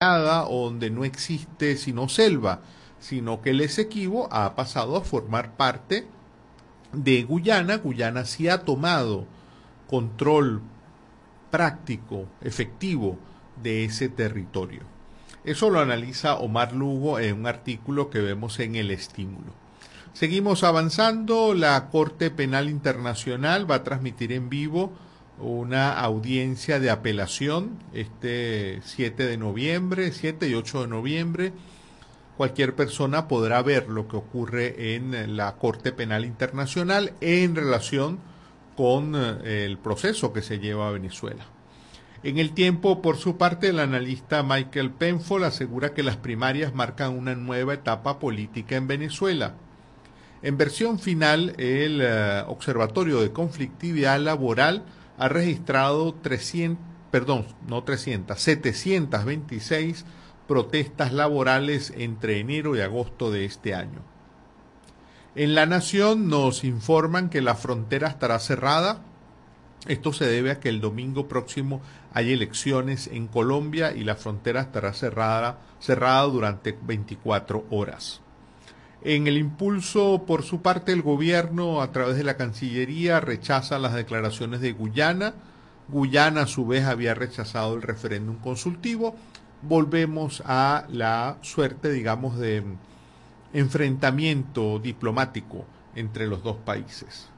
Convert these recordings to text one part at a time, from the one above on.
o donde no existe sino selva, sino que el Esequibo ha pasado a formar parte de Guyana. Guyana sí ha tomado control práctico, efectivo de ese territorio. Eso lo analiza Omar Lugo en un artículo que vemos en el estímulo. Seguimos avanzando. La Corte Penal Internacional va a transmitir en vivo una audiencia de apelación este 7 de noviembre, 7 y 8 de noviembre. Cualquier persona podrá ver lo que ocurre en la Corte Penal Internacional en relación con eh, el proceso que se lleva a Venezuela. En el tiempo, por su parte, el analista Michael Penfold asegura que las primarias marcan una nueva etapa política en Venezuela. En versión final, el eh, Observatorio de Conflictividad Laboral ha registrado 300, perdón, no 300, 726 protestas laborales entre enero y agosto de este año. En La Nación nos informan que la frontera estará cerrada. Esto se debe a que el domingo próximo hay elecciones en Colombia y la frontera estará cerrada, cerrada durante 24 horas. En el impulso, por su parte, el gobierno, a través de la Cancillería, rechaza las declaraciones de Guyana. Guyana, a su vez, había rechazado el referéndum consultivo. Volvemos a la suerte, digamos, de enfrentamiento diplomático entre los dos países.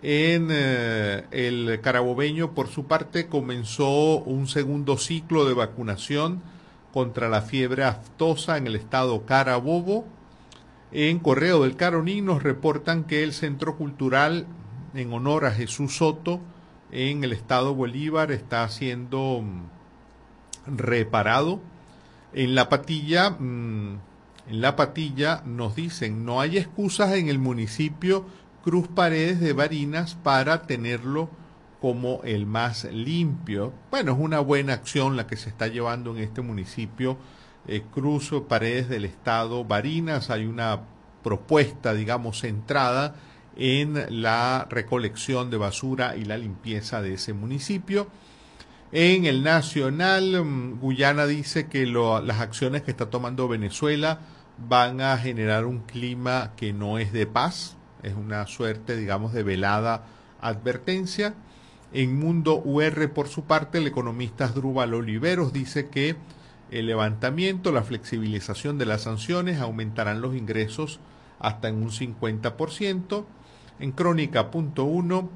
En eh, el carabobeño, por su parte, comenzó un segundo ciclo de vacunación contra la fiebre aftosa en el estado Carabobo en Correo del Caroní nos reportan que el Centro Cultural en honor a Jesús Soto en el estado Bolívar está siendo mm, reparado. En la patilla, mm, en la patilla nos dicen no hay excusas en el municipio Cruz Paredes de Barinas para tenerlo como el más limpio. Bueno, es una buena acción la que se está llevando en este municipio eh, Cruz Paredes del Estado Barinas. Hay una propuesta, digamos, centrada en la recolección de basura y la limpieza de ese municipio. En el nacional, mm, Guyana dice que las acciones que está tomando Venezuela van a generar un clima que no es de paz, es una suerte, digamos, de velada advertencia. En Mundo UR, por su parte, el economista Drúbal Oliveros dice que el levantamiento, la flexibilización de las sanciones aumentarán los ingresos hasta en un 50%. En Crónica.1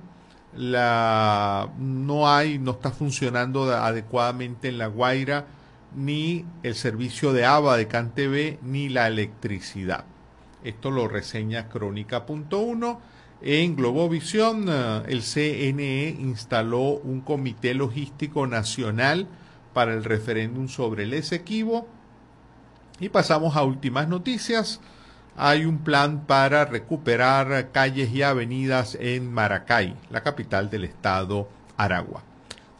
la no hay, no está funcionando adecuadamente en La Guaira ni el servicio de ABA de CanTV ni la electricidad. Esto lo reseña Crónica.1. En Globovisión, eh, el CNE instaló un comité logístico nacional para el referéndum sobre el Esequibo. Y pasamos a últimas noticias. Hay un plan para recuperar calles y avenidas en Maracay, la capital del estado Aragua.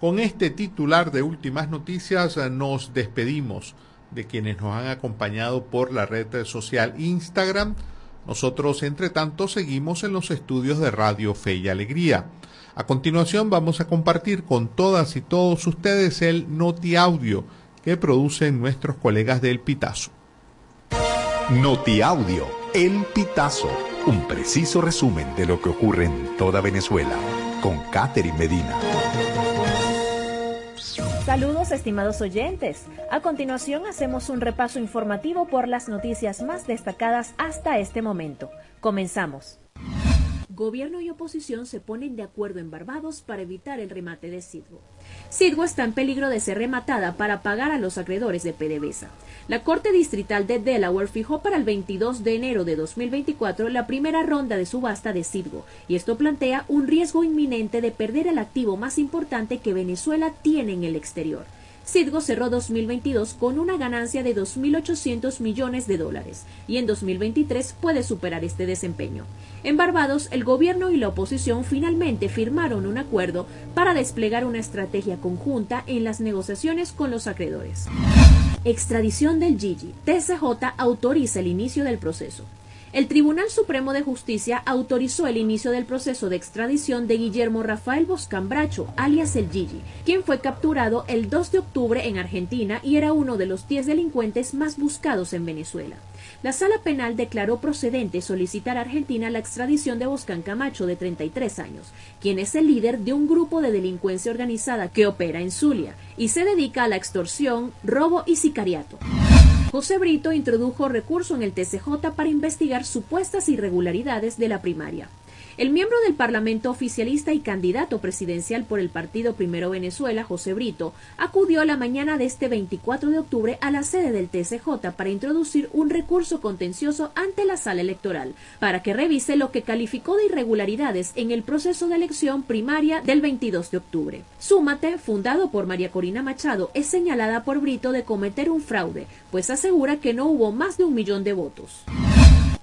Con este titular de últimas noticias nos despedimos de quienes nos han acompañado por la red social Instagram. Nosotros, entre tanto, seguimos en los estudios de Radio Fe y Alegría. A continuación vamos a compartir con todas y todos ustedes el Noti Audio que producen nuestros colegas del Pitazo. Noti Audio, El Pitazo, un preciso resumen de lo que ocurre en toda Venezuela, con Catherine Medina. Saludos estimados oyentes. A continuación hacemos un repaso informativo por las noticias más destacadas hasta este momento. Comenzamos. Gobierno y oposición se ponen de acuerdo en Barbados para evitar el remate de Sidgo. Sidgo está en peligro de ser rematada para pagar a los acreedores de PDVSA. La Corte Distrital de Delaware fijó para el 22 de enero de 2024 la primera ronda de subasta de Sidgo, y esto plantea un riesgo inminente de perder el activo más importante que Venezuela tiene en el exterior. Citgo cerró 2022 con una ganancia de 2.800 millones de dólares y en 2023 puede superar este desempeño. En Barbados, el gobierno y la oposición finalmente firmaron un acuerdo para desplegar una estrategia conjunta en las negociaciones con los acreedores. Extradición del Gigi. TCJ autoriza el inicio del proceso. El Tribunal Supremo de Justicia autorizó el inicio del proceso de extradición de Guillermo Rafael Boscambracho, alias el Gigi, quien fue capturado el 2 de octubre en Argentina y era uno de los 10 delincuentes más buscados en Venezuela. La sala penal declaró procedente solicitar a Argentina la extradición de Boscan Camacho, de 33 años, quien es el líder de un grupo de delincuencia organizada que opera en Zulia y se dedica a la extorsión, robo y sicariato. José Brito introdujo recurso en el TCJ para investigar supuestas irregularidades de la primaria. El miembro del Parlamento oficialista y candidato presidencial por el Partido Primero Venezuela, José Brito, acudió la mañana de este 24 de octubre a la sede del TCJ para introducir un recurso contencioso ante la sala electoral, para que revise lo que calificó de irregularidades en el proceso de elección primaria del 22 de octubre. Súmate, fundado por María Corina Machado, es señalada por Brito de cometer un fraude, pues asegura que no hubo más de un millón de votos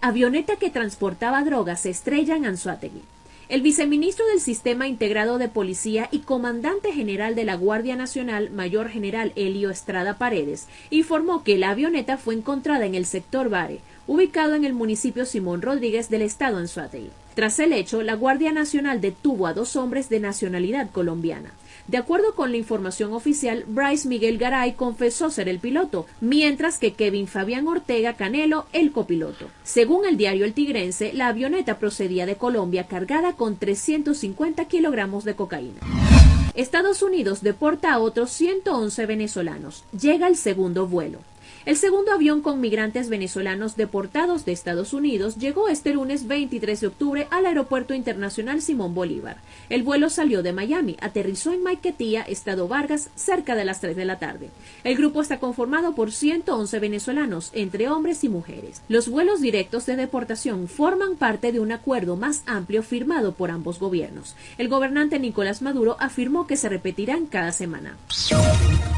avioneta que transportaba drogas se estrella en Anzuategui. El viceministro del Sistema Integrado de Policía y comandante general de la Guardia Nacional, mayor general Elio Estrada Paredes, informó que la avioneta fue encontrada en el sector Bare, ubicado en el municipio Simón Rodríguez del estado Anzuategui. Tras el hecho, la Guardia Nacional detuvo a dos hombres de nacionalidad colombiana. De acuerdo con la información oficial, Bryce Miguel Garay confesó ser el piloto, mientras que Kevin Fabián Ortega Canelo el copiloto. Según el diario El Tigrense, la avioneta procedía de Colombia cargada con 350 kilogramos de cocaína. Estados Unidos deporta a otros 111 venezolanos. Llega el segundo vuelo. El segundo avión con migrantes venezolanos deportados de Estados Unidos llegó este lunes 23 de octubre al Aeropuerto Internacional Simón Bolívar. El vuelo salió de Miami, aterrizó en Maiquetía, Estado Vargas, cerca de las 3 de la tarde. El grupo está conformado por 111 venezolanos, entre hombres y mujeres. Los vuelos directos de deportación forman parte de un acuerdo más amplio firmado por ambos gobiernos. El gobernante Nicolás Maduro afirmó que se repetirán cada semana.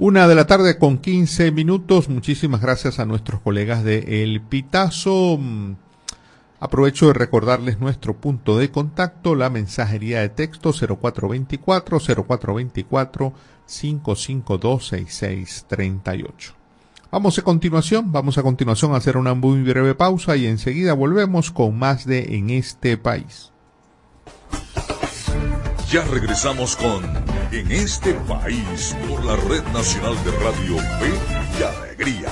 Una de la tarde con 15 minutos. Muchísimas gracias a nuestros colegas de El Pitazo. Aprovecho de recordarles nuestro punto de contacto, la mensajería de texto 0424 0424 552 6638. Vamos a continuación, vamos a continuación a hacer una muy breve pausa y enseguida volvemos con más de En este país. Ya regresamos con En este país por la Red Nacional de Radio Fe y Alegría.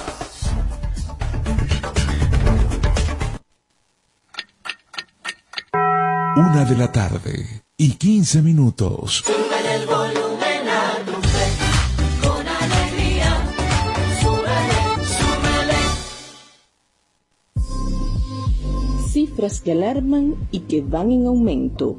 Una de la tarde y 15 minutos. el volumen a tu fe, con alegría. Cifras que alarman y que van en aumento.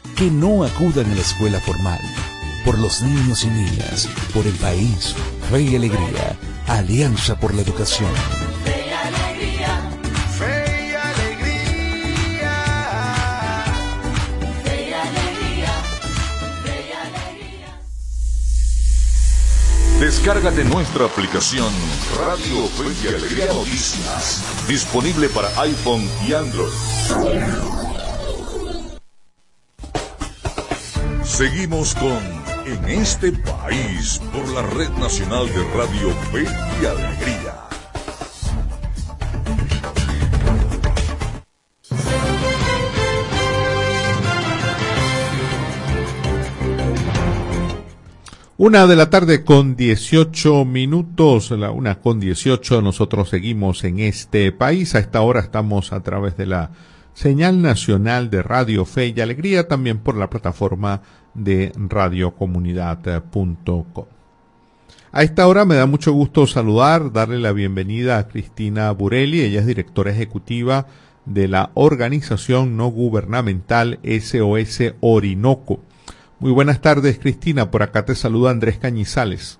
que no acudan a la escuela formal. Por los niños y niñas, por el país, fe y alegría. Alianza por la Educación. Fe y alegría, Fe y alegría. fe y alegría, fe y alegría. Descárgate nuestra aplicación Radio Fe y Alegría Noticias. Disponible para iPhone y Android. Seguimos con En este país por la Red Nacional de Radio Fe y Alegría. Una de la tarde con 18 minutos, la una con 18, nosotros seguimos en este país. A esta hora estamos a través de la señal nacional de Radio Fe y Alegría, también por la plataforma de radiocomunidad.com. A esta hora me da mucho gusto saludar, darle la bienvenida a Cristina Burelli, ella es directora ejecutiva de la organización no gubernamental SOS Orinoco. Muy buenas tardes, Cristina. Por acá te saluda Andrés Cañizales.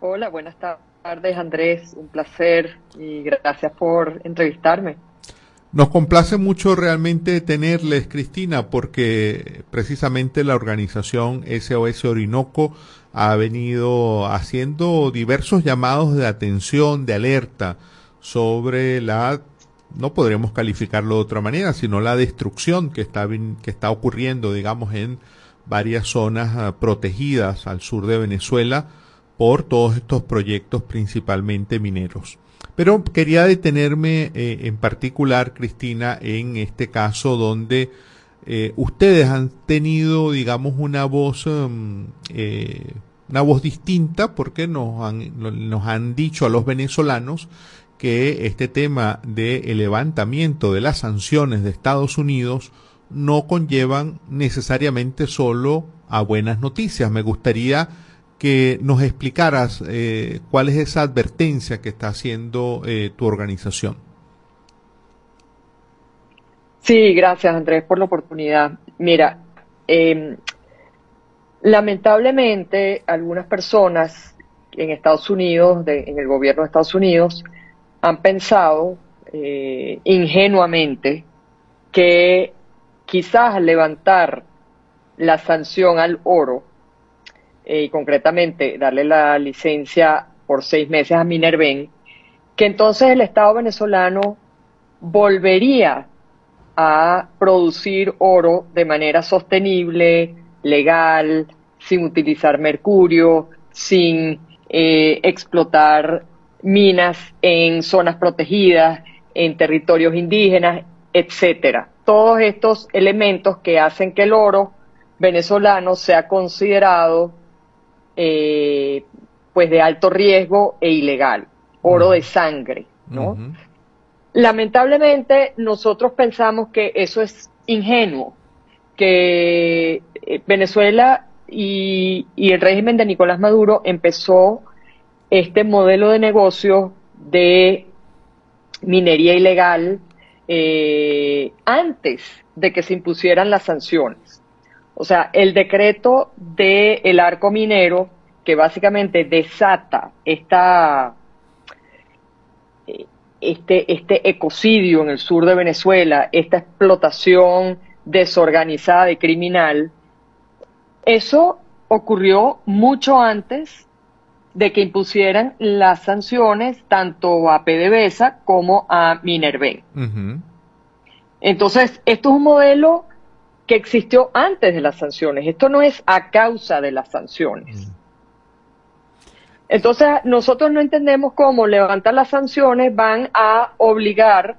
Hola, buenas tardes Andrés, un placer y gracias por entrevistarme. Nos complace mucho realmente tenerles, Cristina, porque precisamente la organización SOS Orinoco ha venido haciendo diversos llamados de atención, de alerta sobre la no podremos calificarlo de otra manera, sino la destrucción que está, que está ocurriendo, digamos, en varias zonas ah, protegidas al sur de Venezuela por todos estos proyectos principalmente mineros. Pero quería detenerme eh, en particular, Cristina, en este caso donde eh, ustedes han tenido, digamos, una voz, em, eh, una voz distinta, porque nos han, nos han dicho a los venezolanos que este tema del levantamiento de las sanciones de Estados Unidos no conllevan necesariamente solo a buenas noticias. Me gustaría que nos explicaras eh, cuál es esa advertencia que está haciendo eh, tu organización. Sí, gracias Andrés por la oportunidad. Mira, eh, lamentablemente algunas personas en Estados Unidos, de- en el gobierno de Estados Unidos, han pensado eh, ingenuamente que quizás levantar la sanción al oro, eh, y concretamente darle la licencia por seis meses a Minerven, que entonces el Estado venezolano volvería a producir oro de manera sostenible, legal, sin utilizar mercurio, sin eh, explotar minas en zonas protegidas, en territorios indígenas, etcétera. Todos estos elementos que hacen que el oro venezolano sea considerado eh, pues de alto riesgo e ilegal, oro de sangre, ¿no? Lamentablemente nosotros pensamos que eso es ingenuo, que eh, Venezuela y, y el régimen de Nicolás Maduro empezó este modelo de negocio de minería ilegal eh, antes de que se impusieran las sanciones. O sea, el decreto del arco minero que básicamente desata esta, este, este ecocidio en el sur de Venezuela, esta explotación desorganizada y criminal, eso ocurrió mucho antes de que impusieran las sanciones tanto a PDVSA como a Minerven. Entonces, esto es un modelo que existió antes de las sanciones. Esto no es a causa de las sanciones. Entonces, nosotros no entendemos cómo levantar las sanciones van a obligar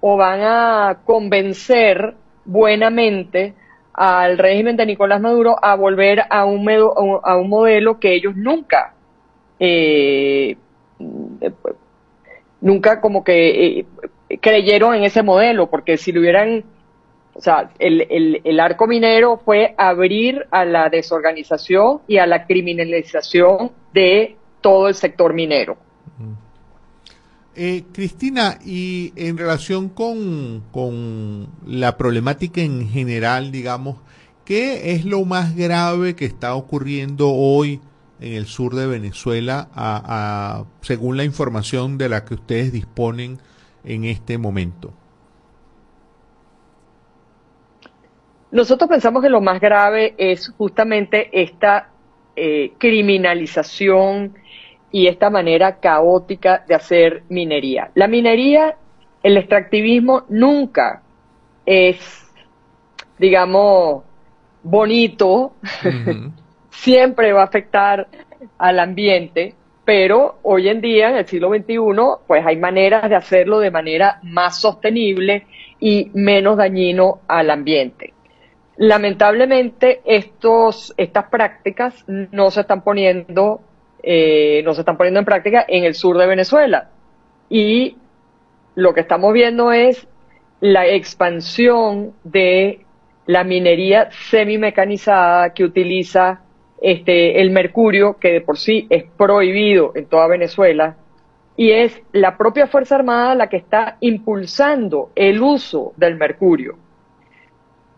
o van a convencer buenamente al régimen de Nicolás Maduro a volver a un, medo- a un- a un modelo que ellos nunca, eh, nunca como que eh, creyeron en ese modelo, porque si lo hubieran, o sea, el, el, arco minero fue abrir a la desorganización y a la criminalización de todo el sector minero. Eh, Cristina, y en relación con, con la problemática en general, digamos, ¿qué es lo más grave que está ocurriendo hoy en el sur de Venezuela, a- según la información de la que ustedes disponen en este momento. Nosotros pensamos que lo más grave es justamente esta eh, criminalización y esta manera caótica de hacer minería. La minería, el extractivismo nunca es, digamos, bonito, siempre va a afectar al ambiente, pero hoy en día, en el siglo XXI, pues hay maneras de hacerlo de manera más sostenible y menos dañino al ambiente. Lamentablemente, estos, estas prácticas no se están poniendo, eh, no se están poniendo en práctica en el sur de Venezuela. Y lo que estamos viendo es la expansión de la minería semimecanizada que utiliza este, el mercurio, que de por sí es prohibido en toda Venezuela, y es la propia Fuerza Armada la que está impulsando el uso del mercurio.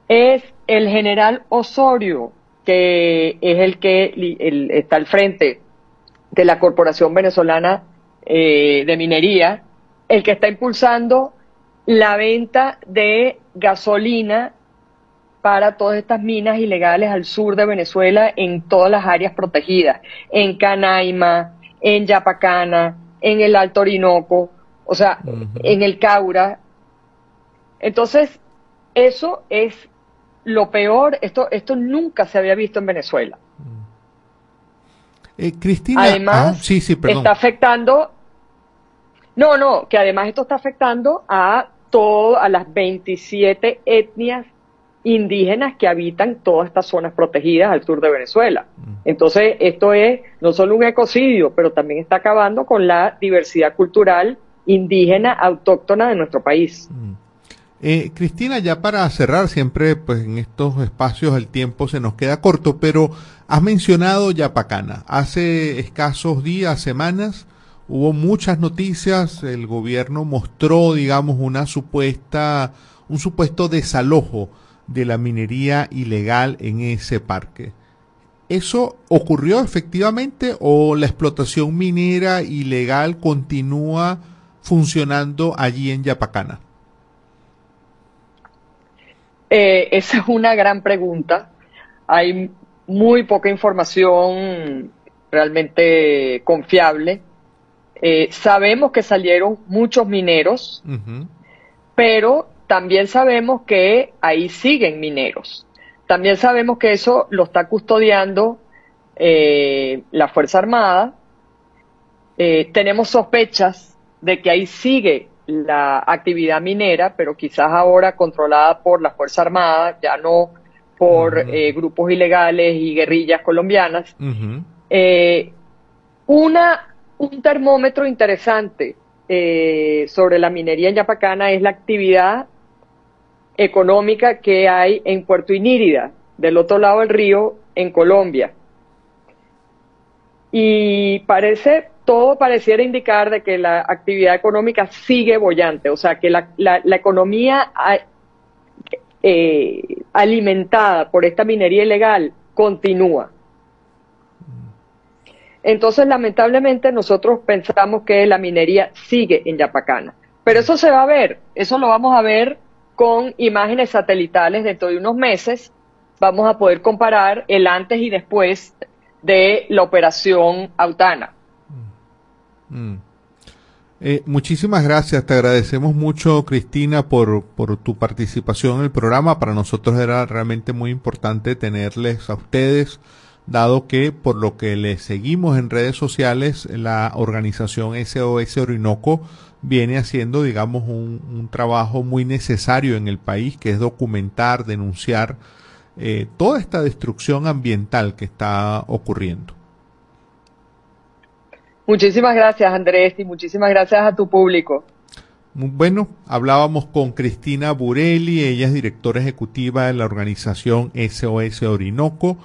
Es el general Osorio, que es el que el- está al frente de la Corporación Venezolana eh, de Minería, el que está impulsando la venta de gasolina para todas estas minas ilegales al sur de Venezuela en todas las áreas protegidas, en Canaima, en Yapacana, en el Alto Orinoco, o sea, en el Caura. Entonces, eso es lo peor, esto, esto nunca se había visto en Venezuela. Eh, Cristina, Además, ah, sí, sí, perdón. está afectando, no, no, que además esto está afectando a todo, a las 27 etnias indígenas que habitan todas estas zonas protegidas al sur de Venezuela. Entonces, esto es no solo un ecocidio, pero también está acabando con la diversidad cultural indígena autóctona de nuestro país. Eh, Cristina, ya para cerrar, siempre pues en estos espacios el tiempo se nos queda corto, pero has mencionado Yapacana. Hace escasos días, semanas, hubo muchas noticias, el gobierno mostró, digamos, una supuesta, un supuesto desalojo de la minería ilegal en ese parque. ¿Eso ocurrió efectivamente o la explotación minera ilegal continúa funcionando allí en Yapacana? Eh, esa es una gran pregunta. Hay muy poca información realmente confiable. Eh, sabemos que salieron muchos mineros, pero también sabemos que ahí siguen mineros. También sabemos que eso lo está custodiando eh, la Fuerza Armada. Eh, tenemos sospechas de que ahí sigue la actividad minera, pero quizás ahora controlada por la Fuerza Armada, ya no por eh, grupos ilegales y guerrillas colombianas. Eh, una, un termómetro interesante eh, sobre la minería en Yapacana es la actividad económica que hay en Puerto Inírida, del otro lado del río, en Colombia. Y parece, todo pareciera indicar de que la actividad económica sigue bollante, o sea, que la, economía eh, alimentada por esta minería ilegal continúa. Entonces, lamentablemente, nosotros pensamos que la minería sigue en Yapacana. Pero eso se va a ver, eso lo vamos a ver con imágenes satelitales dentro de unos meses. Vamos a poder comparar el antes y después de la operación Autana. Mm. Eh, muchísimas gracias, te agradecemos mucho Cristina por, tu participación en el programa. Para nosotros era realmente muy importante tenerles a ustedes, dado que por lo que les seguimos en redes sociales, la organización SOS Orinoco viene haciendo, digamos, un, un trabajo muy necesario en el país, que es documentar, denunciar eh, toda esta destrucción ambiental que está ocurriendo. Muchísimas gracias, Andrés, y muchísimas gracias a tu público. Bueno, hablábamos con Cristina Burelli, ella es directora ejecutiva de la organización SOS Orinoco.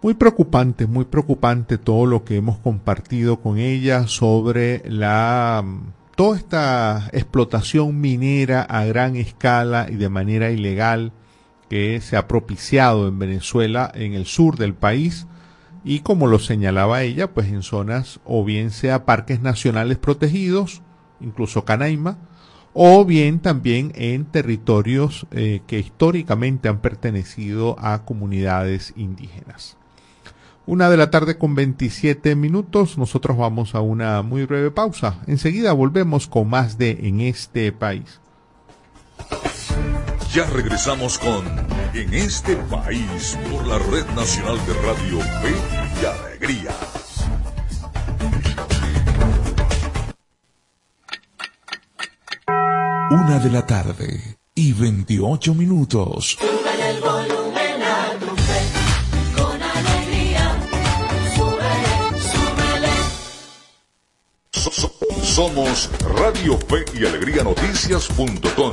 Muy preocupante, muy preocupante todo lo que hemos compartido con ella sobre la toda esta explotación minera a gran escala y de manera ilegal que se ha propiciado en Venezuela, en el sur del país, y como lo señalaba ella, pues en zonas o bien sea parques nacionales protegidos, incluso Canaima, o bien también en territorios eh, que históricamente han pertenecido a comunidades indígenas. Una de la tarde con 27 minutos, nosotros vamos a una muy breve pausa. Enseguida volvemos con más de En este país. Ya regresamos con En este país por la Red Nacional de Radio Fe y Alegría. Una de la tarde y 28 minutos. Somos Radio Fe y Alegría Noticias.com.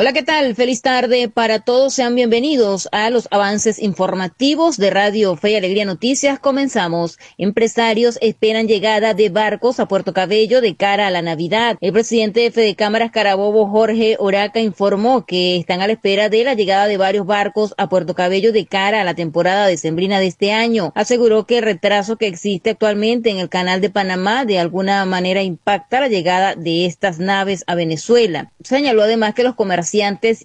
Hola, ¿qué tal? Feliz tarde para todos. Sean bienvenidos a los avances informativos de Radio Fe y Alegría Noticias. Comenzamos. Empresarios esperan llegada de barcos a Puerto Cabello de cara a la Navidad. El presidente de Fede Cámaras Carabobo, Jorge Oraca, informó que están a la espera de la llegada de varios barcos a Puerto Cabello de cara a la temporada decembrina de este año. Aseguró que el retraso que existe actualmente en el canal de Panamá de alguna manera impacta la llegada de estas naves a Venezuela. Señaló además que los comerciantes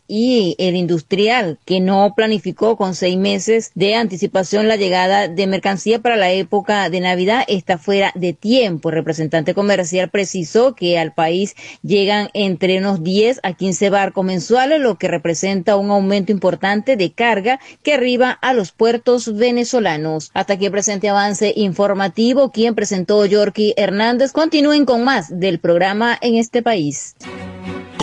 y el industrial que no planificó con seis meses de anticipación la llegada de mercancía para la época de Navidad está fuera de tiempo. El representante comercial precisó que al país llegan entre unos 10 a 15 barcos mensuales, lo que representa un aumento importante de carga que arriba a los puertos venezolanos. Hasta aquí el presente avance informativo, quien presentó Yorky Hernández. Continúen con más del programa en este país.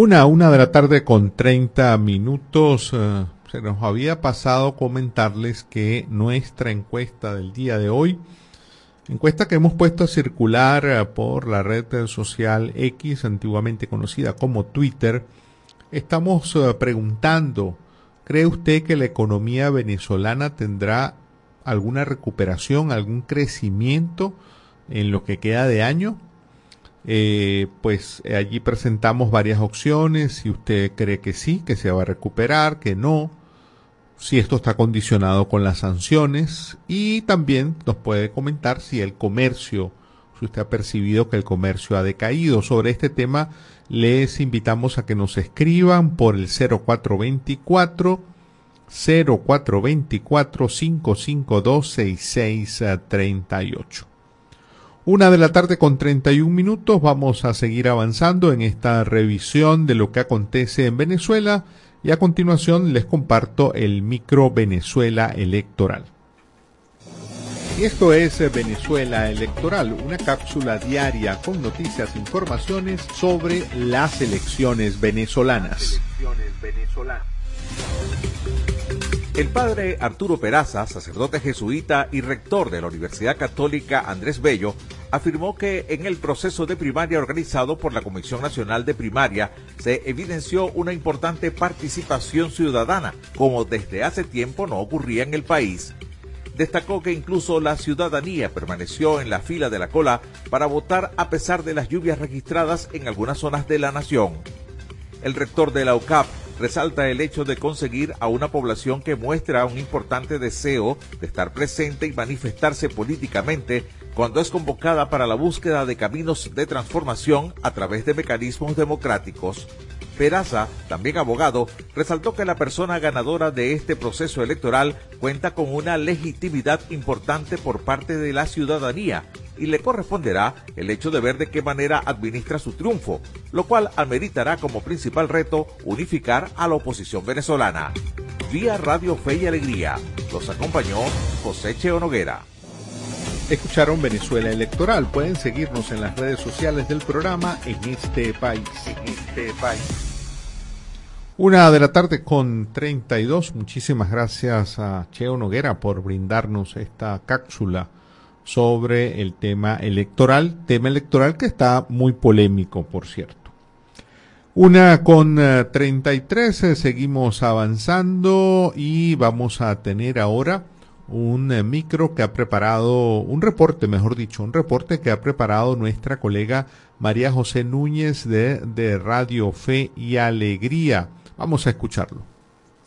Una, una de la tarde con 30 minutos. eh, se nos había pasado comentarles que nuestra encuesta del día de hoy, encuesta que hemos puesto a circular eh, por la red social X, antiguamente conocida como Twitter, estamos eh, preguntando, ¿cree usted que la economía venezolana tendrá alguna recuperación, algún crecimiento en lo que queda de año? Eh, pues eh, allí presentamos varias opciones, si usted cree que sí, que se va a recuperar, que no, si esto está condicionado con las sanciones y también nos puede comentar si el comercio, si usted ha percibido que el comercio ha decaído. Sobre este tema les invitamos a que nos escriban por el 0424 0424 552 6638. Una de la tarde con 31 minutos vamos a seguir avanzando en esta revisión de lo que acontece en Venezuela y a continuación les comparto el micro Venezuela electoral. Esto es Venezuela Electoral, una cápsula diaria con noticias e informaciones sobre las elecciones venezolanas. El padre Arturo Peraza, sacerdote jesuita y rector de la Universidad Católica Andrés Bello, afirmó que en el proceso de primaria organizado por la Comisión Nacional de Primaria se evidenció una importante participación ciudadana, como desde hace tiempo no ocurría en el país. Destacó que incluso la ciudadanía permaneció en la fila de la cola para votar a pesar de las lluvias registradas en algunas zonas de la nación. El rector de la UCAP resalta el hecho de conseguir a una población que muestra un importante deseo de estar presente y manifestarse políticamente cuando es convocada para la búsqueda de caminos de transformación a través de mecanismos democráticos. Peraza, también abogado, resaltó que la persona ganadora de este proceso electoral cuenta con una legitimidad importante por parte de la ciudadanía y le corresponderá el hecho de ver de qué manera administra su triunfo, lo cual ameritará como principal reto unificar a la oposición venezolana. Vía Radio Fe y Alegría, los acompañó José Cheo Noguera. Escucharon Venezuela Electoral. Pueden seguirnos en las redes sociales del programa en este país. En este país. Una de la tarde con 32. Muchísimas gracias a Cheo Noguera por brindarnos esta cápsula sobre el tema electoral. Tema electoral que está muy polémico, por cierto. Una con eh, 33. eh, seguimos avanzando y vamos a tener ahora un eh, micro que ha preparado, un reporte, mejor dicho, un reporte que ha preparado nuestra colega María José Núñez de, de Radio Fe y Alegría. Vamos a escucharlo.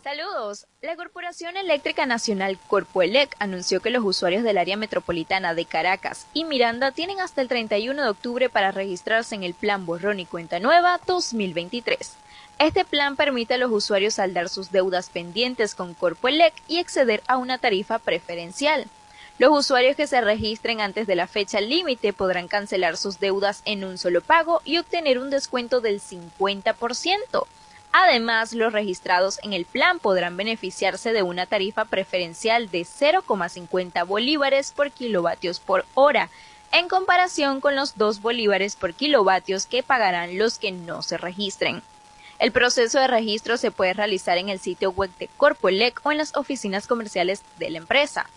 Saludos. La Corporación Eléctrica Nacional Corpoelec anunció que los usuarios del área metropolitana de Caracas y Miranda tienen hasta el 31 de octubre para registrarse en el Plan Borrón y Cuenta Nueva 2023. Este plan permite a los usuarios saldar sus deudas pendientes con Corpoelec y acceder a una tarifa preferencial. Los usuarios que se registren antes de la fecha límite podrán cancelar sus deudas en un solo pago y obtener un descuento del 50%. Además, los registrados en el plan podrán beneficiarse de una tarifa preferencial de 0,50 bolívares por kilovatios por hora, en comparación con los 2 bolívares por kilovatios que pagarán los que no se registren. El proceso de registro se puede realizar en el sitio web de Corpoelec o en las oficinas comerciales de la empresa.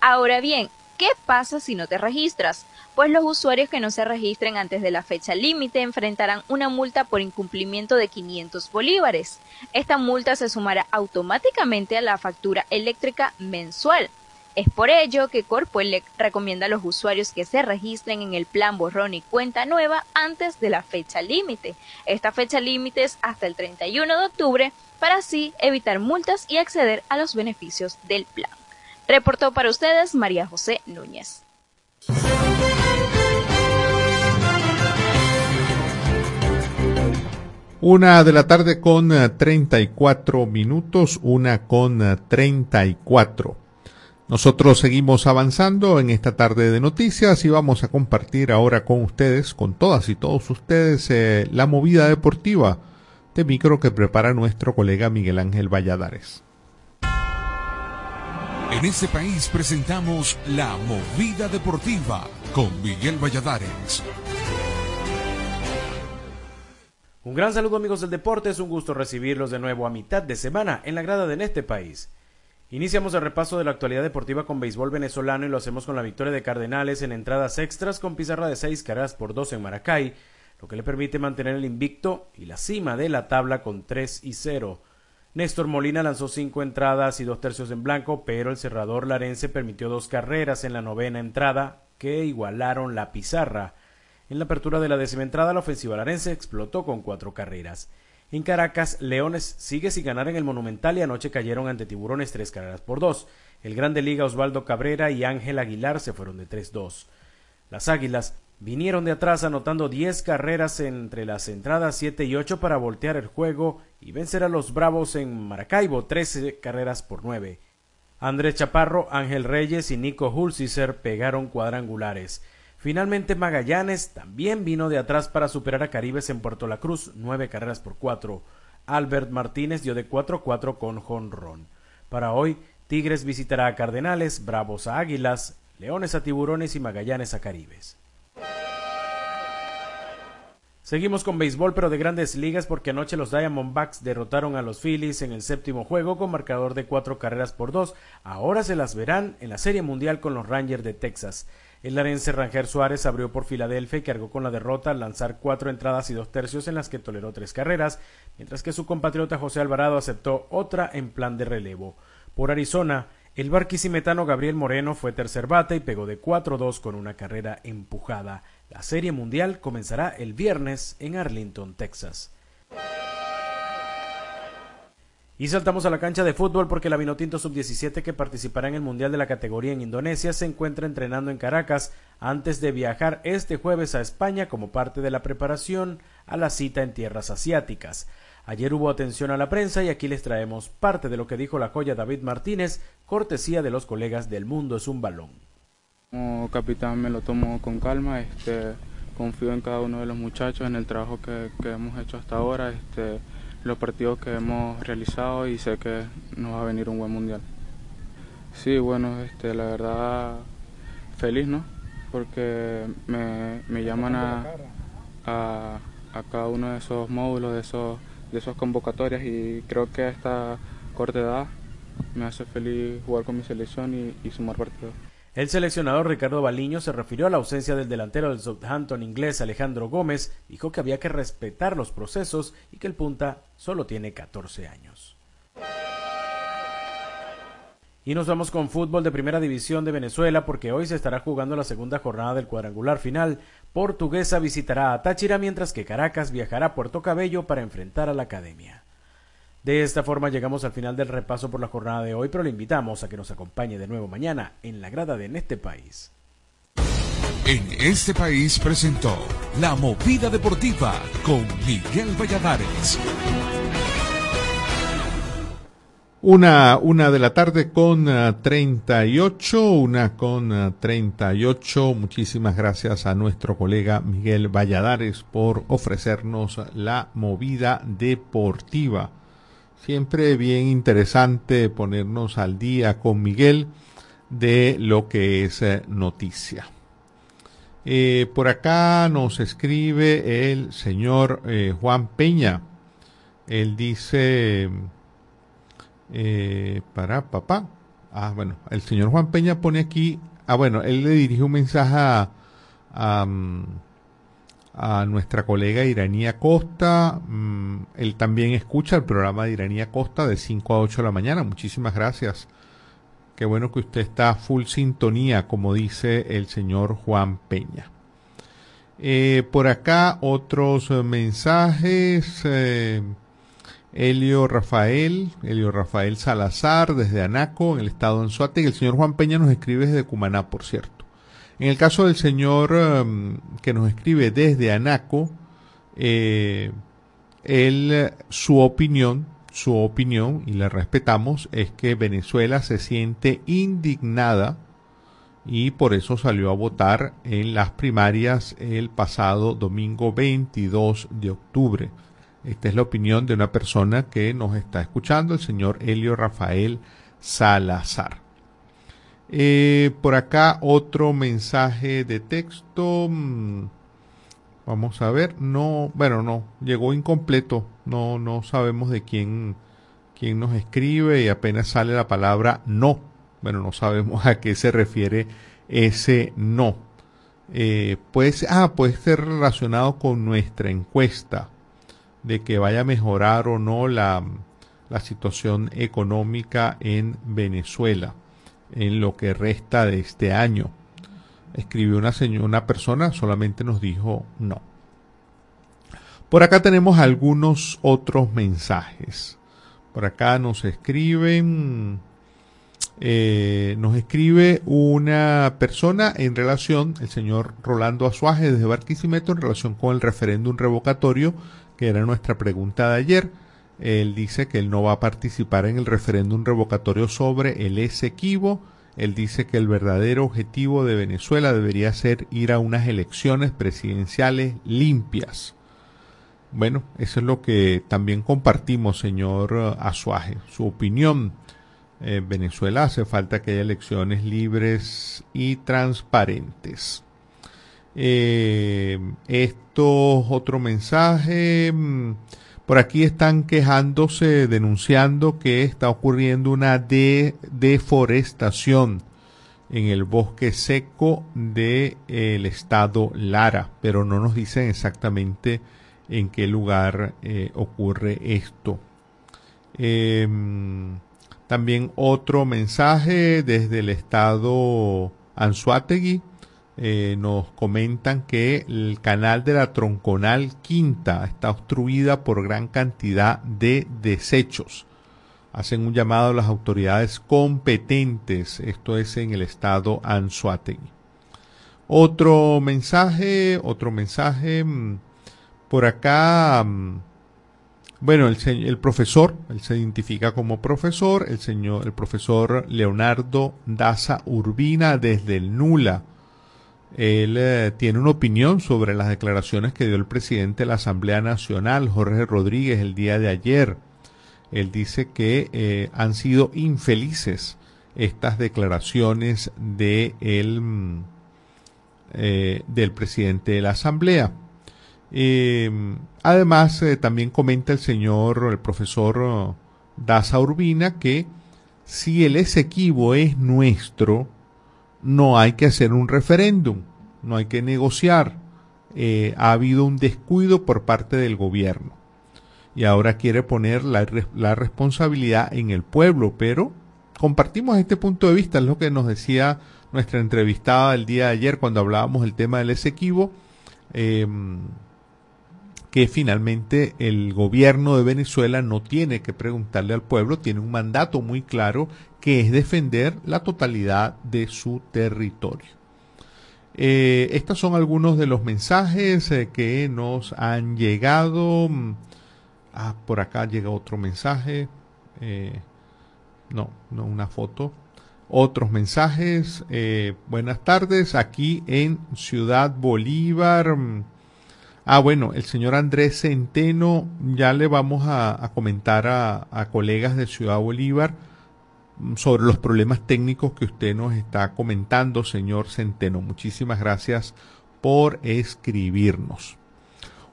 Ahora bien, ¿qué pasa si no te registras? Pues los usuarios que no se registren antes de la fecha límite enfrentarán una multa por incumplimiento de 500 bolívares. Esta multa se sumará automáticamente a la factura eléctrica mensual. Es por ello que Corpoelec recomienda a los usuarios que se registren en el plan borrón y cuenta nueva antes de la fecha límite. Esta fecha límite es hasta el 31 de octubre para así evitar multas y acceder a los beneficios del plan. Reportó para ustedes María José Núñez. Una de la tarde con eh, 34 minutos, una con eh, 34. Nosotros seguimos avanzando en esta tarde de noticias y vamos a compartir ahora con ustedes, con todas y todos ustedes, eh, la movida deportiva de micro que prepara nuestro colega Miguel Ángel Valladares. En este país presentamos La Movida Deportiva con Miguel Valladares. Un gran saludo amigos del deporte, es un gusto recibirlos de nuevo a mitad de semana en la grada de En este país. Iniciamos el repaso de la actualidad deportiva con béisbol venezolano y lo hacemos con la victoria de Cardenales en entradas extras con pizarra de seis carreras por dos en Maracay, lo que le permite mantener el invicto y la cima de la tabla con 3 y 0. Néstor Molina lanzó cinco entradas y dos tercios en blanco, pero el cerrador larense permitió dos carreras en la novena entrada que igualaron la pizarra. En la apertura de la décima entrada, la ofensiva larense explotó con cuatro carreras. En Caracas, Leones sigue sin ganar en el Monumental y anoche cayeron ante Tiburones tres carreras por dos. El Grande Liga Osvaldo Cabrera y Ángel Aguilar se fueron de 3-2. Las Águilas vinieron de atrás anotando 10 carreras entre las entradas 7 y 8 para voltear el juego y vencer a los Bravos en Maracaibo 13 carreras por 9. Andrés Chaparro, Ángel Reyes y Nico Hulsizer pegaron cuadrangulares. Finalmente Magallanes también vino de atrás para superar a Caribes en Puerto La Cruz, nueve carreras por cuatro. Albert Martínez dio de 4-4 con jonrón. Para hoy, Tigres visitará a Cardenales, Bravos a Águilas, Leones a Tiburones y Magallanes a Caribes. Seguimos con béisbol, pero de grandes ligas, porque anoche los Diamondbacks derrotaron a los Phillies en el séptimo juego con marcador de cuatro carreras por dos. Ahora se las verán en la Serie Mundial con los Rangers de Texas. El larense Ranger Suárez abrió por Filadelfia y cargó con la derrota al lanzar cuatro entradas y dos tercios en las que toleró tres carreras, mientras que su compatriota José Alvarado aceptó otra en plan de relevo. Por Arizona, el barquisimetano Gabriel Moreno fue tercer bate y pegó de 4-2 con una carrera empujada. La Serie Mundial comenzará el viernes en Arlington, Texas. Y saltamos a la cancha de fútbol porque la Vinotinto Sub-17 que participará en el Mundial de la categoría en Indonesia se encuentra entrenando en Caracas antes de viajar este jueves a España como parte de la preparación a la cita en tierras asiáticas. Ayer hubo atención a la prensa y aquí les traemos parte de lo que dijo la joya David Martínez, cortesía de los colegas del Mundo es un balón. Como capitán me lo tomo con calma, este, confío en cada uno de los muchachos, en el trabajo que, que hemos hecho hasta ahora. Este, los partidos que hemos realizado y sé que nos va a venir un buen mundial. Sí, bueno, este, la verdad feliz, ¿no? Porque me, me llaman a, a, a, cada uno de esos módulos, de esos, de esos convocatorias y creo que a esta corta edad me hace feliz jugar con mi selección y, y sumar partidos. El seleccionador Ricardo Baliño se refirió a la ausencia del delantero del Southampton inglés Alejandro Gómez, dijo que había que respetar los procesos y que el punta solo tiene 14 años. Y nos vamos con fútbol de primera división de Venezuela porque hoy se estará jugando la segunda jornada del cuadrangular final. Portuguesa visitará a Táchira mientras que Caracas viajará a Puerto Cabello para enfrentar a la Academia. De esta forma llegamos al final del repaso por la jornada de hoy, pero le invitamos a que nos acompañe de nuevo mañana en la grada de En este país. En este país presentó La Movida Deportiva con Miguel Valladares. Una, una de la tarde con uh, 38, una con uh, 38. Muchísimas gracias a nuestro colega Miguel Valladares por ofrecernos la movida deportiva. Siempre bien interesante ponernos al día con Miguel de lo que es eh, noticia. Eh, por acá nos escribe el señor eh, Juan Peña. Él dice, para papá. Ah, bueno, el señor Juan Peña pone aquí, ah, bueno, él le dirige un mensaje a, a, a nuestra colega Iranía Costa. Mm, él también escucha el programa de Iranía Costa de 5 a 8 de la mañana. Muchísimas gracias. Qué bueno que usted está full sintonía, como dice el señor Juan Peña. Eh, por acá otros mensajes. Eh, Elio Rafael, Elio Rafael Salazar desde Anaco, en el estado de Anzuategui. El señor Juan Peña nos escribe desde Cumaná, por cierto. En el caso del señor um, que nos escribe desde Anaco, eh, él, su opinión, su opinión, y la respetamos, es que Venezuela se siente indignada y por eso salió a votar en las primarias el pasado domingo 22 de octubre. Esta es la opinión de una persona que nos está escuchando, el señor Helio Rafael Salazar. Eh, por acá otro mensaje de texto. Mm, Vamos a ver. No, bueno, no, llegó incompleto. No, no sabemos de quién, quién nos escribe y apenas sale la palabra no. Bueno, no sabemos a qué se refiere ese no. Eh, puede ser, ah, puede ser relacionado con nuestra encuesta de que vaya a mejorar o no la, la situación económica en Venezuela en lo que resta de este año. Escribió una, señora, una persona, solamente nos dijo no. Por acá tenemos algunos otros mensajes. Por acá nos escriben, eh, nos escribe una persona en relación, el señor Rolando Azuaje desde Barquisimeto, en relación con el referéndum revocatorio, que era nuestra pregunta de ayer. Él dice que él no va a participar en el referéndum revocatorio sobre el Esequibo. Él dice que el verdadero objetivo de Venezuela debería ser ir a unas elecciones presidenciales limpias. Bueno, eso es lo que también compartimos, señor Azuaje. Su opinión. Eh, Venezuela hace falta que haya elecciones libres y transparentes. Eh, esto otro mensaje. Por aquí están quejándose, denunciando que está ocurriendo una de deforestación en el bosque seco del de, estado Lara, pero no nos dicen exactamente en qué lugar eh, ocurre esto. Eh, también otro mensaje desde el estado Anzuategui. Eh, nos comentan que el canal de la tronconal quinta está obstruida por gran cantidad de desechos. hacen un llamado a las autoridades competentes, esto es en el estado Anzuategui. Otro mensaje, otro mensaje, mm, por acá, mm, bueno, el, el profesor, él se identifica como profesor, el señor, el profesor Leonardo Daza Urbina desde el Nula. Él eh, tiene una opinión sobre las declaraciones que dio el presidente de la Asamblea Nacional, Jorge Rodríguez, el día de ayer. Él dice que eh, han sido infelices estas declaraciones de mm, eh, del presidente de la Asamblea. Además, también comenta el señor, el profesor Daza Urbina, que si el Esequibo es nuestro, no hay que hacer un referéndum, no hay que negociar. Eh, ha habido un descuido por parte del gobierno y ahora quiere poner la, re- la responsabilidad en el pueblo, pero compartimos este punto de vista, es lo que nos decía nuestra entrevistada el día de ayer cuando hablábamos del tema del Esequibo, eh, que finalmente el gobierno de Venezuela no tiene que preguntarle al pueblo, tiene un mandato muy claro que es defender la totalidad de su territorio. Eh, estos son algunos de los mensajes eh, que nos han llegado. Mm, Ah, por acá llega otro mensaje. Eh, no, no una foto. Otros mensajes. eh, buenas tardes. Aquí en Ciudad Bolívar. Ah, bueno, el señor Andrés Centeno, ya le vamos a, a comentar a, a colegas de Ciudad Bolívar mm, sobre los problemas técnicos que usted nos está comentando, señor Centeno. Muchísimas gracias por escribirnos.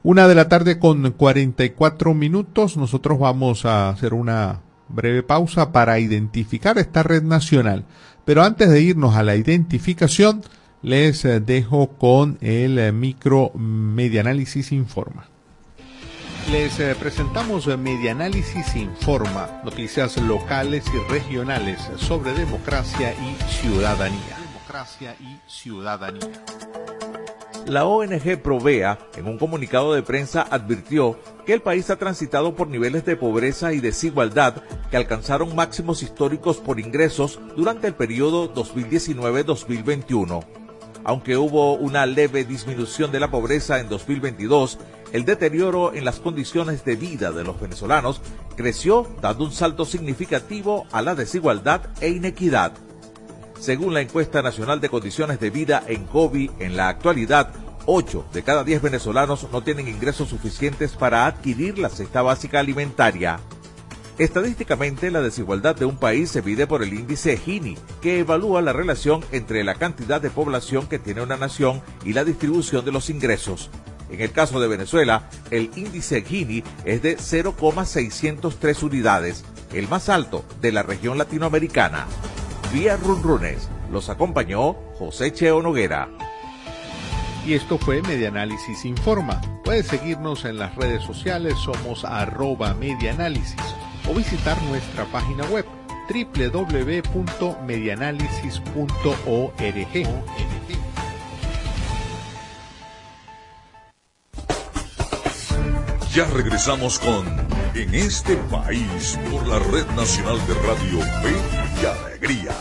Una de la tarde con 44 minutos. Nosotros vamos a hacer una breve pausa para identificar esta red nacional. Pero antes de irnos a la identificación, les dejo con el micro Medianálisis Informa. Les presentamos Medianálisis Informa, noticias locales y regionales sobre democracia y ciudadanía. Democracia y ciudadanía. La ONG Provea, en un comunicado de prensa, advirtió que el país ha transitado por niveles de pobreza y desigualdad que alcanzaron máximos históricos por ingresos durante el periodo 2019-2021. Aunque hubo una leve disminución de la pobreza en 2022, el deterioro en las condiciones de vida de los venezolanos creció dando un salto significativo a la desigualdad e inequidad. Según la encuesta nacional de condiciones de vida en COVID, en la actualidad, 8 de cada 10 venezolanos no tienen ingresos suficientes para adquirir la cesta básica alimentaria. Estadísticamente, la desigualdad de un país se mide por el índice Gini, que evalúa la relación entre la cantidad de población que tiene una nación y la distribución de los ingresos. En el caso de Venezuela, el índice Gini es de 0,603 unidades, el más alto de la región latinoamericana. Vía Runrunes los acompañó José Cheo Noguera. Y esto fue Medianálisis Informa. Puedes seguirnos en las redes sociales, somos arroba medianálisis o visitar nuestra página web www.medianálisis.org. Ya regresamos con En este país por la Red Nacional de Radio Fe y Alegría.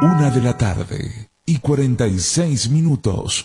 Una de la tarde y 46 minutos.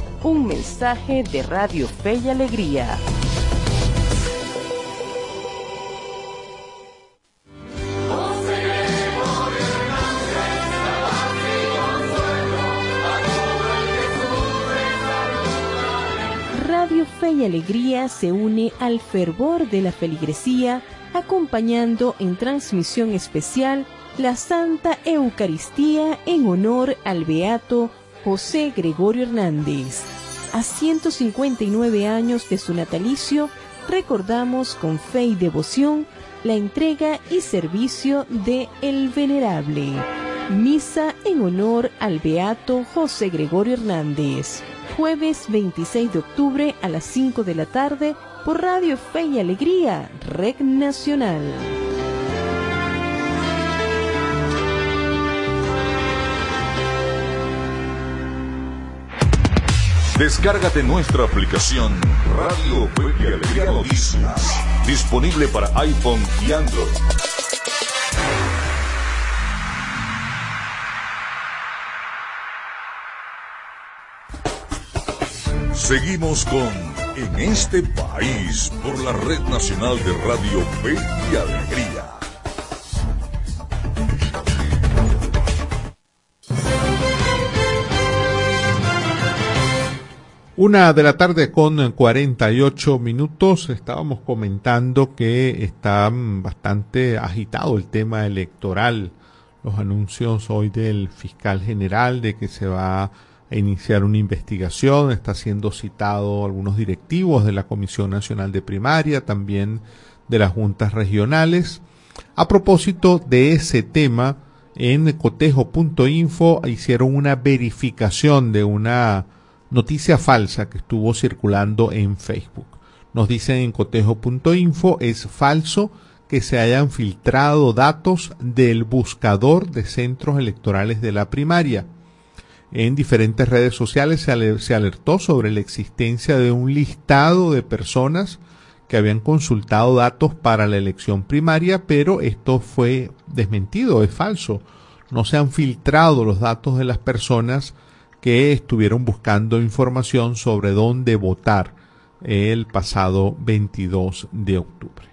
Un mensaje de Radio Fe y Alegría. Radio Fe y Alegría se une al fervor de la feligresía acompañando en transmisión especial la Santa Eucaristía en honor al Beato José Gregorio Hernández. A 159 años de su natalicio, recordamos con fe y devoción la entrega y servicio de El Venerable. Misa en honor al Beato José Gregorio Hernández. Jueves 26 de octubre a las 5 de la tarde por Radio Fe y Alegría, Red Nacional. Descárgate nuestra aplicación Radio Fe y Alegría Noticias, disponible para iPhone y Android. Seguimos con En este país por la Red Nacional de Radio Fe y Alegría. Una de la tarde con 48 minutos. Estábamos comentando que está bastante agitado el tema electoral. Los anuncios hoy del fiscal general de que se va a iniciar una investigación. Está siendo citado algunos directivos de la Comisión Nacional de Primaria, también de las juntas regionales. A propósito de ese tema, en cotejo.info hicieron una verificación de una noticia falsa que estuvo circulando en Facebook. Nos dicen en cotejo.info es falso que se hayan filtrado datos del buscador de centros electorales de la primaria. En diferentes redes sociales se, alertó sobre la existencia de un listado de personas que habían consultado datos para la elección primaria, pero esto fue desmentido, es falso. No se han filtrado los datos de las personas que estuvieron buscando información sobre dónde votar el pasado 22 de octubre.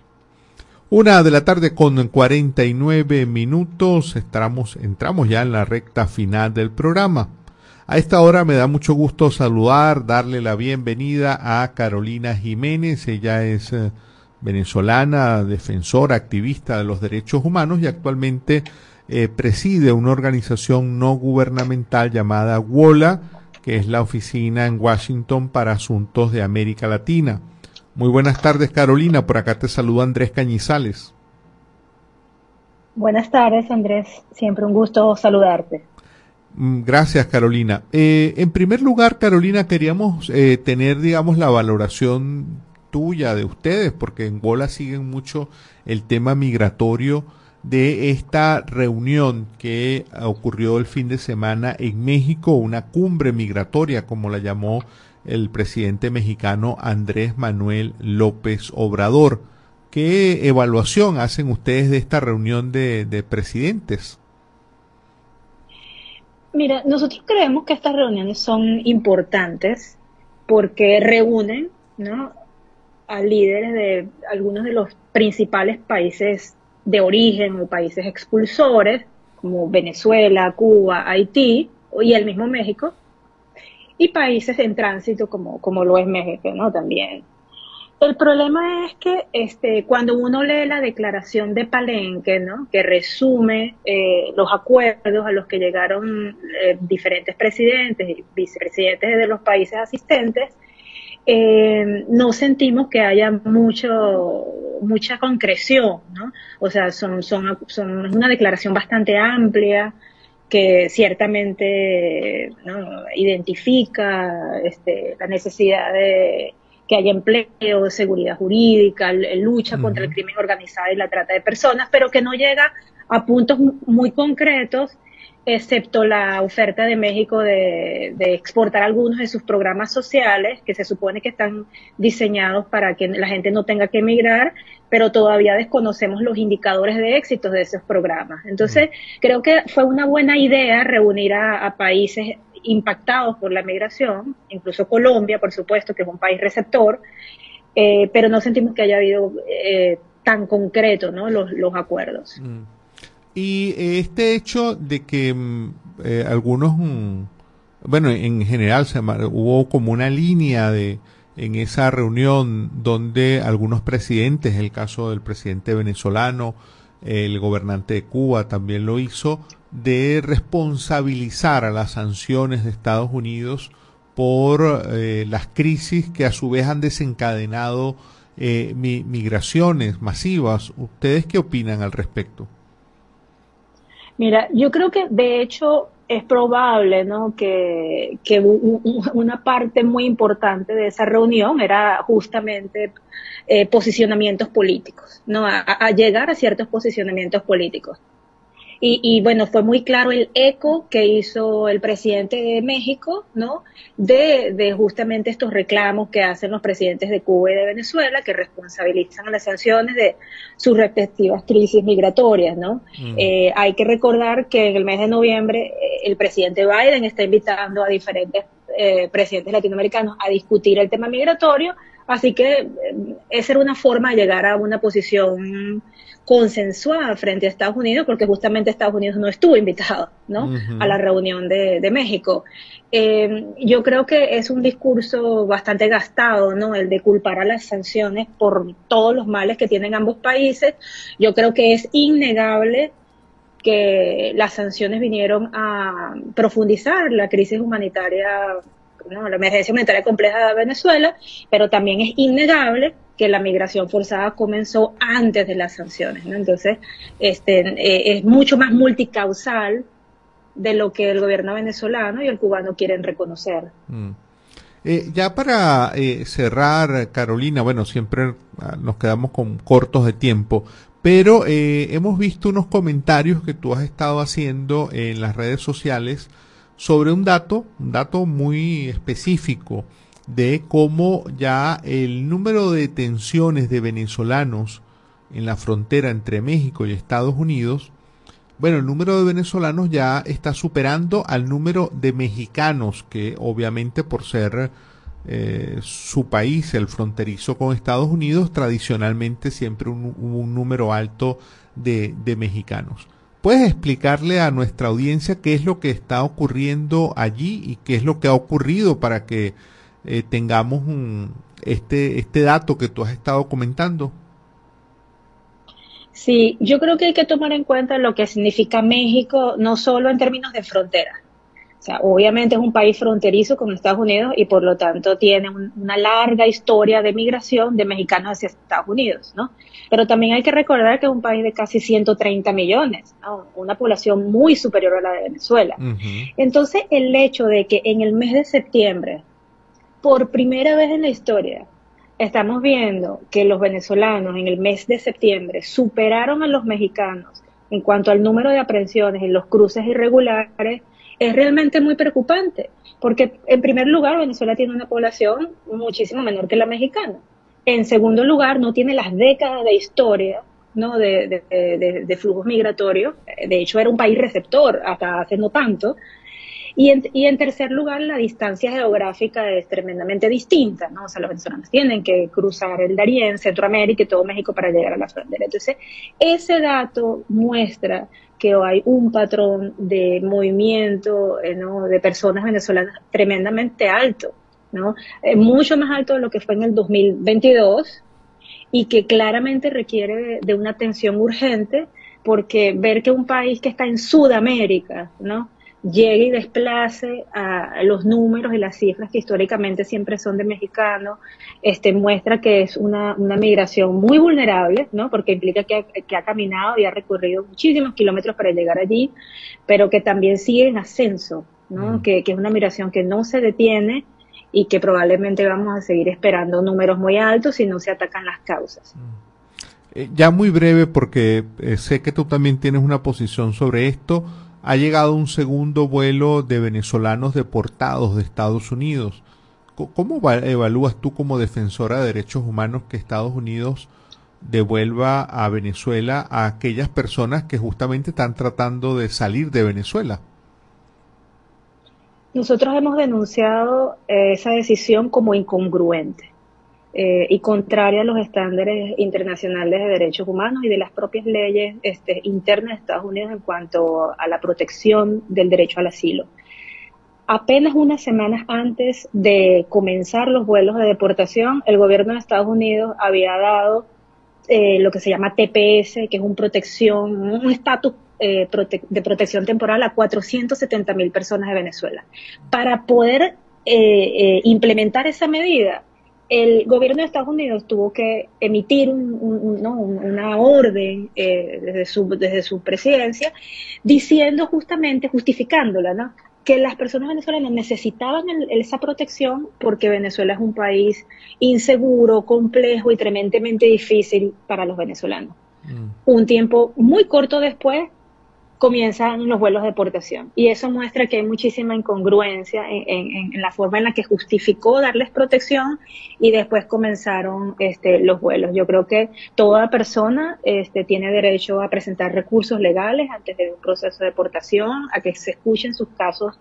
Una de la tarde con 49 minutos, entramos, entramos ya en la recta final del programa. A esta hora me da mucho gusto saludar, darle la bienvenida a Carolina Jiménez. Ella es eh, venezolana, defensora, activista de los derechos humanos y actualmente eh, preside una organización no gubernamental llamada WOLA, que es la oficina en Washington para asuntos de América Latina. Muy buenas tardes, Carolina. Por acá te saluda Andrés Cañizales. Buenas tardes, Andrés. Siempre un gusto saludarte. Mm, Gracias, Carolina. Eh, en primer lugar, Carolina, queríamos eh, tener, digamos, la valoración tuya de ustedes, porque en WOLA siguen mucho el tema migratorio de esta reunión que ocurrió el fin de semana en México, una cumbre migratoria, como la llamó el presidente mexicano Andrés Manuel López Obrador. ¿Qué evaluación hacen ustedes de esta reunión de, de presidentes? Mira, nosotros creemos que estas reuniones son importantes porque reúnen ¿no? a líderes de algunos de los principales países de origen o países expulsores, como Venezuela, Cuba, Haití y el mismo México, y países en tránsito como, como lo es México, ¿no? También. El problema es que este, cuando uno lee la declaración de Palenque, ¿no? que resume eh, los acuerdos a los que llegaron eh, diferentes presidentes y vicepresidentes de los países asistentes, eh, no sentimos que haya mucho, mucha concreción, ¿no? O sea, son, son, son es una declaración bastante amplia que ciertamente ¿no? identifica este, la necesidad de que haya empleo, seguridad jurídica, lucha contra el crimen organizado y la trata de personas, pero que no llega a puntos muy concretos excepto la oferta de México de, de, exportar algunos de sus programas sociales, que se supone que están diseñados para que la gente no tenga que emigrar, pero todavía desconocemos los indicadores de éxito de esos programas. Entonces, creo que fue una buena idea reunir a, a países impactados por la migración, incluso Colombia, por supuesto, que es un país receptor, eh, pero no sentimos que haya habido eh, tan concreto ¿no? los, los acuerdos. Mm. Y este hecho de que eh, algunos, mm, bueno, en general se hubo como una línea de en esa reunión donde algunos presidentes, el caso del presidente venezolano, el gobernante de Cuba también lo hizo, de responsabilizar a las sanciones de Estados Unidos por eh, las crisis que a su vez han desencadenado eh, mi, migraciones masivas. ¿Ustedes qué opinan al respecto? Mira, yo creo que de hecho es probable ¿no? que, que una parte muy importante de esa reunión era justamente eh, posicionamientos políticos, ¿no? a, llegar a ciertos posicionamientos políticos. Y, y, bueno, fue muy claro el eco que hizo el presidente de México, ¿no? De, de, justamente estos reclamos que hacen los presidentes de Cuba y de Venezuela, que responsabilizan a las sanciones de sus respectivas crisis migratorias, ¿no? Mm. Eh, hay que recordar que en el mes de noviembre eh, el presidente Biden está invitando a diferentes eh, presidentes latinoamericanos a discutir el tema migratorio, así que eh, esa era una forma de llegar a una posición consensuada frente a Estados Unidos, porque justamente Estados Unidos no estuvo invitado ¿no? a la reunión de, de México. Eh, yo creo que es un discurso bastante gastado, ¿no? El de culpar a las sanciones por todos los males que tienen ambos países. Yo creo que es innegable que las sanciones vinieron a profundizar la crisis humanitaria, ¿no? la emergencia humanitaria compleja de Venezuela, pero también es innegable que la migración forzada comenzó antes de las sanciones. ¿no? Entonces, este, eh, es mucho más multicausal de lo que el gobierno venezolano y el cubano quieren reconocer. Mm. Eh, ya para eh, cerrar, Carolina, bueno, siempre ah, nos quedamos con cortos de tiempo, pero eh, hemos visto unos comentarios que tú has estado haciendo en las redes sociales sobre un dato, un dato muy específico de cómo ya el número de detenciones de venezolanos en la frontera entre México y Estados Unidos, bueno, el número de venezolanos ya está superando al número de mexicanos, que obviamente por ser eh, su país, el fronterizo con Estados Unidos, tradicionalmente siempre un, un, número alto de, de mexicanos. ¿Puedes explicarle a nuestra audiencia qué es lo que está ocurriendo allí y qué es lo que ha ocurrido para que eh, tengamos un, este, este dato que tú has estado comentando? Sí, yo creo que hay que tomar en cuenta lo que significa México, no solo en términos de frontera. O sea, obviamente es un país fronterizo con Estados Unidos y por lo tanto tiene un, una larga historia de migración de mexicanos hacia Estados Unidos, ¿no? Pero también hay que recordar que es un país de casi 130 millones, ¿no? una población muy superior a la de Venezuela. Uh -huh. Entonces, el hecho de que en el mes de septiembre por primera vez en la historia, estamos viendo que los venezolanos en el mes de septiembre superaron a los mexicanos en cuanto al número de aprehensiones en los cruces irregulares, es realmente muy preocupante, porque en primer lugar Venezuela tiene una población muchísimo menor que la mexicana. En segundo lugar, no tiene las décadas de historia ¿no? de, de, de, flujos migratorios. De hecho, era un país receptor hasta hace no tanto. Y en, y en, tercer lugar, la distancia geográfica es tremendamente distinta, ¿no? O sea, los venezolanos tienen que cruzar el Darién, Centroamérica y todo México para llegar a la frontera. Entonces, ese dato muestra que hay un patrón de movimiento, eh. De personas venezolanas tremendamente alto, ¿no? Eh, mucho más alto de lo que fue en el 2022 y que claramente requiere de una atención urgente porque ver que un país que está en Sudamérica, ¿no? Llegue y desplace a los números y las cifras que históricamente siempre son de mexicanos, este, muestra que es una, una migración muy vulnerable, ¿no? Porque implica que ha, que ha caminado y ha recorrido muchísimos kilómetros para llegar allí, pero que también sigue en ascenso, ¿no? Mm. Que, que es una migración que no se detiene y que probablemente vamos a seguir esperando números muy altos si no se atacan las causas. Eh, ya muy breve, porque eh, sé que tú también tienes una posición sobre esto ha llegado un segundo vuelo de venezolanos deportados de Estados Unidos. ¿Cómo evalúas tú como defensora de derechos humanos que Estados Unidos devuelva a Venezuela a aquellas personas que justamente están tratando de salir de Venezuela? Nosotros hemos denunciado eh, esa decisión como incongruente eh, y contraria a los estándares internacionales de derechos humanos y de las propias leyes este, internas de Estados Unidos en cuanto a la protección del derecho al asilo. apenas unas semanas antes de comenzar los vuelos de deportación, el gobierno de Estados Unidos había dado eh, lo que se llama TPS, que es un protección, un estatus eh, de protección temporal a 470 mil personas de Venezuela. Para poder eh, eh, implementar esa medida, el gobierno de Estados Unidos tuvo que emitir un- un- ¿no? un- una orden eh, desde, su, desde su presidencia diciendo justamente, justificándola, ¿no? que las personas venezolanas necesitaban el- esa protección porque Venezuela es un país inseguro, complejo y tremendamente difícil para los venezolanos. Un tiempo muy corto después comienzan los vuelos de deportación y eso muestra que hay muchísima incongruencia en, la forma en la que justificó darles protección y después comenzaron este, los vuelos. Yo creo que toda persona este, tiene derecho a presentar recursos legales antes de un proceso de deportación, a que se escuchen sus casos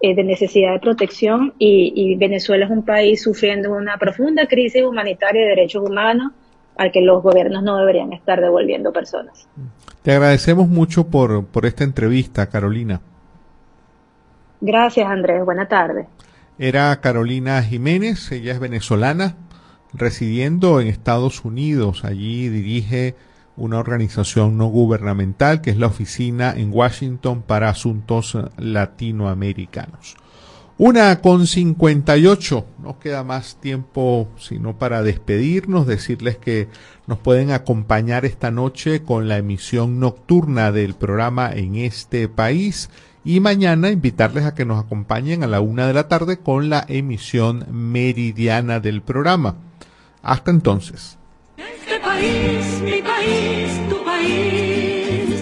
eh, de necesidad de protección y, y Venezuela es un país sufriendo una profunda crisis humanitaria de derechos humanos al que los gobiernos no deberían estar devolviendo personas. Te agradecemos mucho por, por esta entrevista, Carolina. Gracias, Andrés. Buena tarde. Era Carolina Jiménez, ella es venezolana, residiendo en Estados Unidos. Allí dirige una organización no gubernamental que es la Oficina en Washington para Asuntos Latinoamericanos. Una con 58. No queda más tiempo sino para despedirnos, decirles que nos pueden acompañar esta noche con la emisión nocturna del programa en este país y mañana invitarles a que nos acompañen a la una de la tarde con la emisión meridiana del programa. Hasta entonces. Este país, mi país, tu país.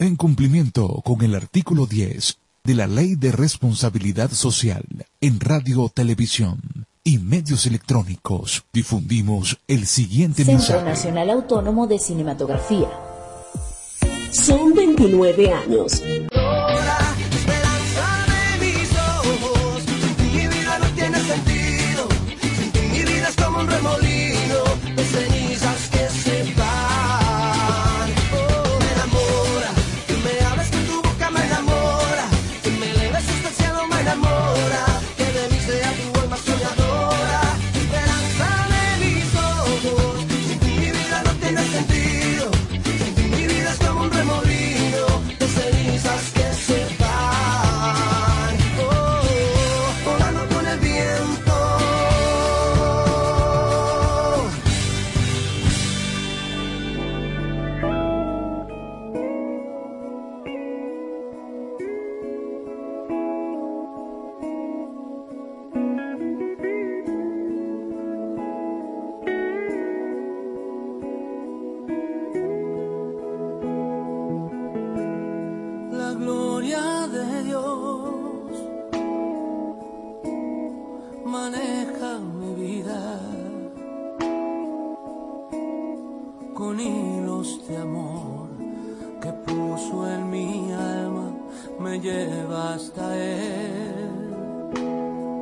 En cumplimiento con el artículo 10 de la Ley de Responsabilidad Social en Radio, Televisión y Medios Electrónicos, difundimos el siguiente Centro mensaje. Nacional Autónomo de Cinematografía. Son 29 años.